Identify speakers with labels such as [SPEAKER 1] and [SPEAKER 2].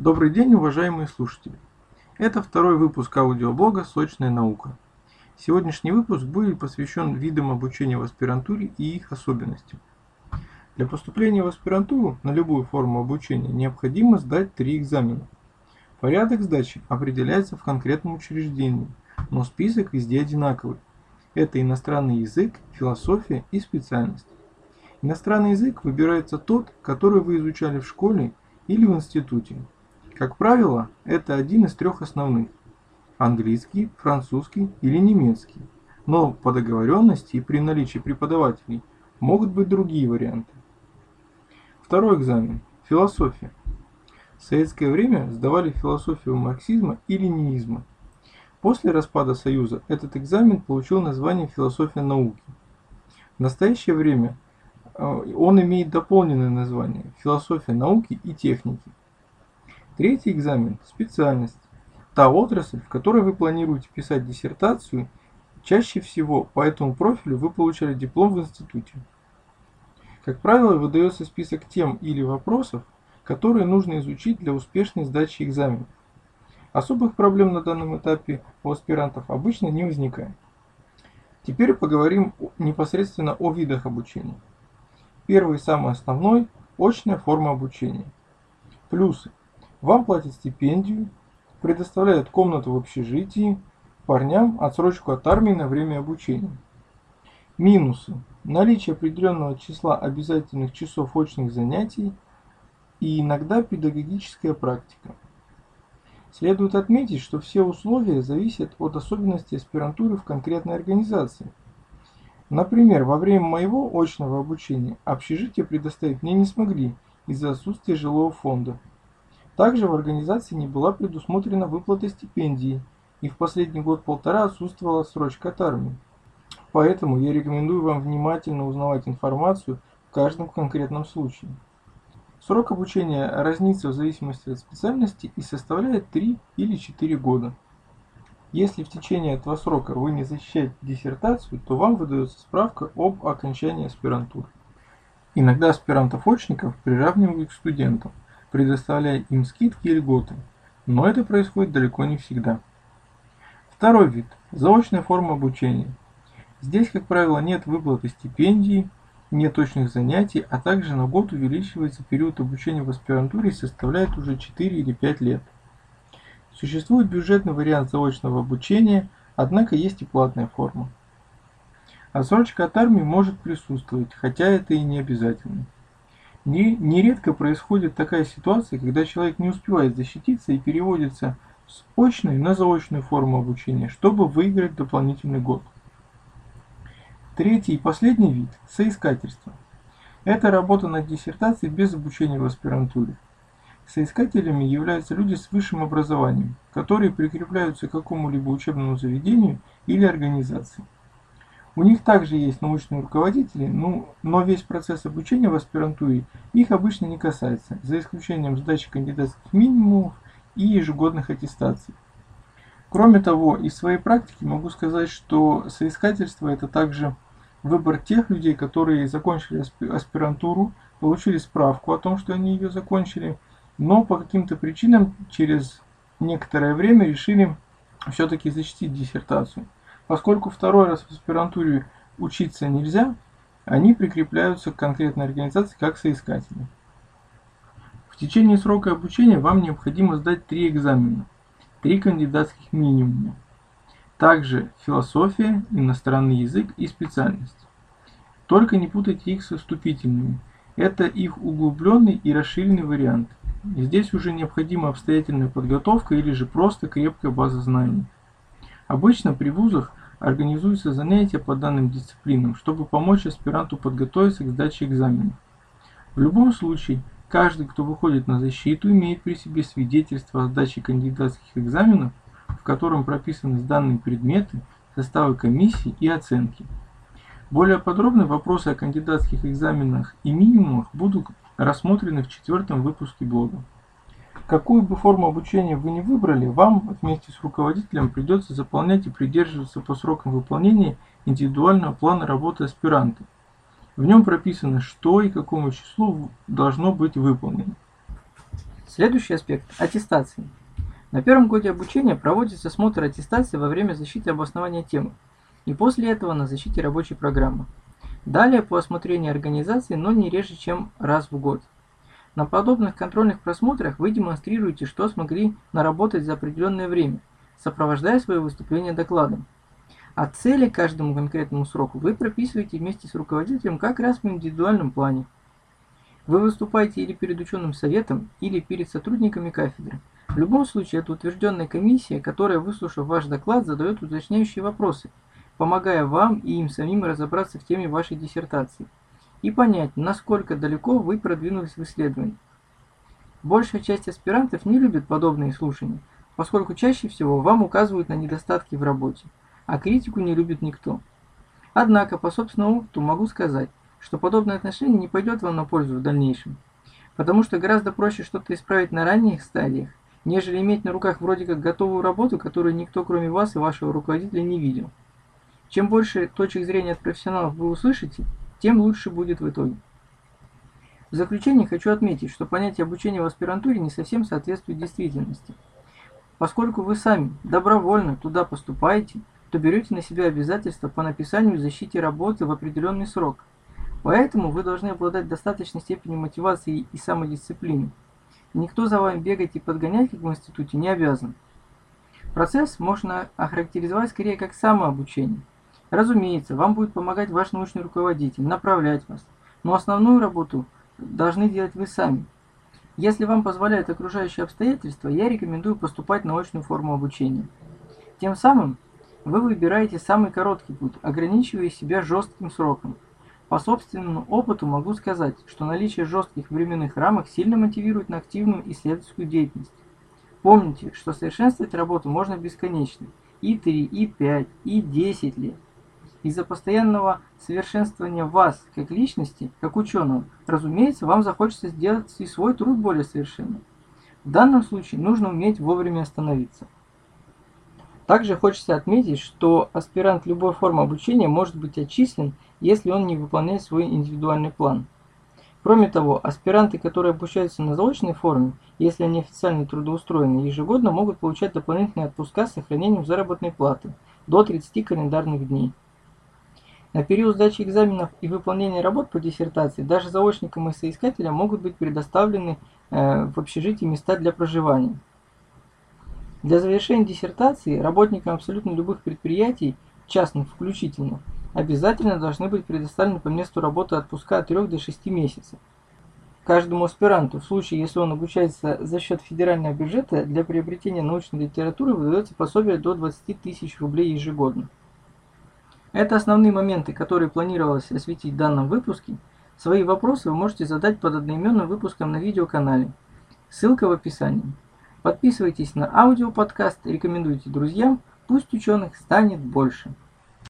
[SPEAKER 1] Добрый день, уважаемые слушатели! Это второй выпуск аудиоблога «Сочная наука». Сегодняшний выпуск будет посвящен видам обучения в аспирантуре и их особенностям. Для поступления в аспирантуру на любую форму обучения необходимо сдать три экзамена. Порядок сдачи определяется в конкретном учреждении, но список везде одинаковый. Это иностранный язык, философия и специальность. Иностранный язык выбирается тот, который вы изучали в школе или в институте, как правило, это один из трех основных – английский, французский или немецкий. Но по договоренности и при наличии преподавателей могут быть другие варианты. Второй экзамен – философия. В советское время сдавали философию марксизма и ленинизма. После распада Союза этот экзамен получил название «Философия науки». В настоящее время э, он имеет дополненное название «Философия науки и техники». Третий экзамен – специальность. Та отрасль, в которой вы планируете писать диссертацию, чаще всего по этому профилю вы получали диплом в институте. Как правило, выдается список тем или вопросов, которые нужно изучить для успешной сдачи экзаменов. Особых проблем на данном этапе у аспирантов обычно не возникает. Теперь поговорим непосредственно о видах обучения. Первый и самый основной – очная форма обучения. Плюсы. Вам платят стипендию, предоставляют комнату в общежитии, парням отсрочку от армии на время обучения. Минусы. Наличие определенного числа обязательных часов очных занятий и иногда педагогическая практика. Следует отметить, что все условия зависят от особенностей аспирантуры в конкретной организации. Например, во время моего очного обучения общежитие предоставить мне не смогли из-за отсутствия жилого фонда. Также в организации не была предусмотрена выплата стипендий, и в последний год-полтора отсутствовала срочка от армии. Поэтому я рекомендую вам внимательно узнавать информацию в каждом конкретном случае. Срок обучения разнится в зависимости от специальности и составляет 3 или 4 года. Если в течение этого срока вы не защищаете диссертацию, то вам выдается справка об окончании аспирантуры. Иногда аспирантов-очников приравнивают к студентам предоставляя им скидки и льготы, но это происходит далеко не всегда. Второй вид – заочная форма обучения. Здесь, как правило, нет выплаты стипендий, нет точных занятий, а также на год увеличивается период обучения в аспирантуре и составляет уже 4 или 5 лет. Существует бюджетный вариант заочного обучения, однако есть и платная форма. Отсрочка от армии может присутствовать, хотя это и не обязательно. Нередко происходит такая ситуация, когда человек не успевает защититься и переводится с очной на заочную форму обучения, чтобы выиграть дополнительный год. Третий и последний вид – соискательство. Это работа над диссертацией без обучения в аспирантуре. Соискателями являются люди с высшим образованием, которые прикрепляются к какому-либо учебному заведению или организации. У них также есть научные руководители, ну, но весь процесс обучения в аспирантуре их обычно не касается, за исключением сдачи кандидатских минимумов и ежегодных аттестаций. Кроме того, из своей практики могу сказать, что соискательство это также выбор тех людей, которые закончили аспирантуру, получили справку о том, что они ее закончили, но по каким-то причинам через некоторое время решили все-таки защитить диссертацию. Поскольку второй раз в аспирантуре учиться нельзя, они прикрепляются к конкретной организации как соискатели. В течение срока обучения вам необходимо сдать три экзамена, три кандидатских минимума. Также философия, иностранный язык и специальность. Только не путайте их со вступительными. Это их углубленный и расширенный вариант. Здесь уже необходима обстоятельная подготовка или же просто крепкая база знаний. Обычно при вузах Организуются занятия по данным дисциплинам, чтобы помочь аспиранту подготовиться к сдаче экзаменов. В любом случае, каждый, кто выходит на защиту, имеет при себе свидетельство о сдаче кандидатских экзаменов, в котором прописаны данные предметы, составы комиссии и оценки. Более подробно вопросы о кандидатских экзаменах и минимумах будут рассмотрены в четвертом выпуске блога. Какую бы форму обучения вы ни выбрали, вам вместе с руководителем придется заполнять и придерживаться по срокам выполнения индивидуального плана работы аспиранта. В нем прописано, что и какому числу должно быть выполнено.
[SPEAKER 2] Следующий аспект – аттестации. На первом годе обучения проводится смотр аттестации во время защиты обоснования темы и после этого на защите рабочей программы. Далее по осмотрению организации, но не реже, чем раз в год. На подобных контрольных просмотрах вы демонстрируете, что смогли наработать за определенное время, сопровождая свое выступление докладом. А цели каждому конкретному сроку вы прописываете вместе с руководителем как раз в индивидуальном плане. Вы выступаете или перед ученым советом, или перед сотрудниками кафедры. В любом случае, это утвержденная комиссия, которая, выслушав ваш доклад, задает уточняющие вопросы, помогая вам и им самим разобраться в теме вашей диссертации и понять, насколько далеко вы продвинулись в исследовании. Большая часть аспирантов не любит подобные слушания, поскольку чаще всего вам указывают на недостатки в работе, а критику не любит никто. Однако, по собственному опыту могу сказать, что подобное отношение не пойдет вам на пользу в дальнейшем, потому что гораздо проще что-то исправить на ранних стадиях, нежели иметь на руках вроде как готовую работу, которую никто кроме вас и вашего руководителя не видел. Чем больше точек зрения от профессионалов вы услышите, тем лучше будет в итоге. В заключение хочу отметить, что понятие обучения в аспирантуре не совсем соответствует действительности. Поскольку вы сами добровольно туда поступаете, то берете на себя обязательства по написанию и защите работы в определенный срок. Поэтому вы должны обладать достаточной степенью мотивации и самодисциплины. Никто за вами бегать и подгонять, как в институте, не обязан. Процесс можно охарактеризовать скорее как самообучение. Разумеется, вам будет помогать ваш научный руководитель, направлять вас, но основную работу должны делать вы сами. Если вам позволяют окружающие обстоятельства, я рекомендую поступать на очную форму обучения. Тем самым вы выбираете самый короткий путь, ограничивая себя жестким сроком. По собственному опыту могу сказать, что наличие жестких временных рамок сильно мотивирует на активную исследовательскую деятельность. Помните, что совершенствовать работу можно бесконечно, и 3, и 5, и 10 лет. Из-за постоянного совершенствования вас как личности, как ученого, разумеется, вам захочется сделать и свой труд более совершенным. В данном случае нужно уметь вовремя остановиться. Также хочется отметить, что аспирант любой формы обучения может быть отчислен, если он не выполняет свой индивидуальный план. Кроме того, аспиранты, которые обучаются на заочной форме, если они официально трудоустроены, ежегодно могут получать дополнительные отпуска с сохранением заработной платы до 30 календарных дней. На период сдачи экзаменов и выполнения работ по диссертации даже заочникам и соискателям могут быть предоставлены э, в общежитии места для проживания. Для завершения диссертации работникам абсолютно любых предприятий, частных включительно, обязательно должны быть предоставлены по месту работы отпуска от 3 до 6 месяцев. Каждому аспиранту, в случае, если он обучается за счет федерального бюджета, для приобретения научной литературы выдается пособие до 20 тысяч рублей ежегодно. Это основные моменты, которые планировалось осветить в данном выпуске. Свои вопросы вы можете задать под одноименным выпуском на видеоканале. Ссылка в описании. Подписывайтесь на аудиоподкаст, рекомендуйте друзьям, пусть ученых станет больше.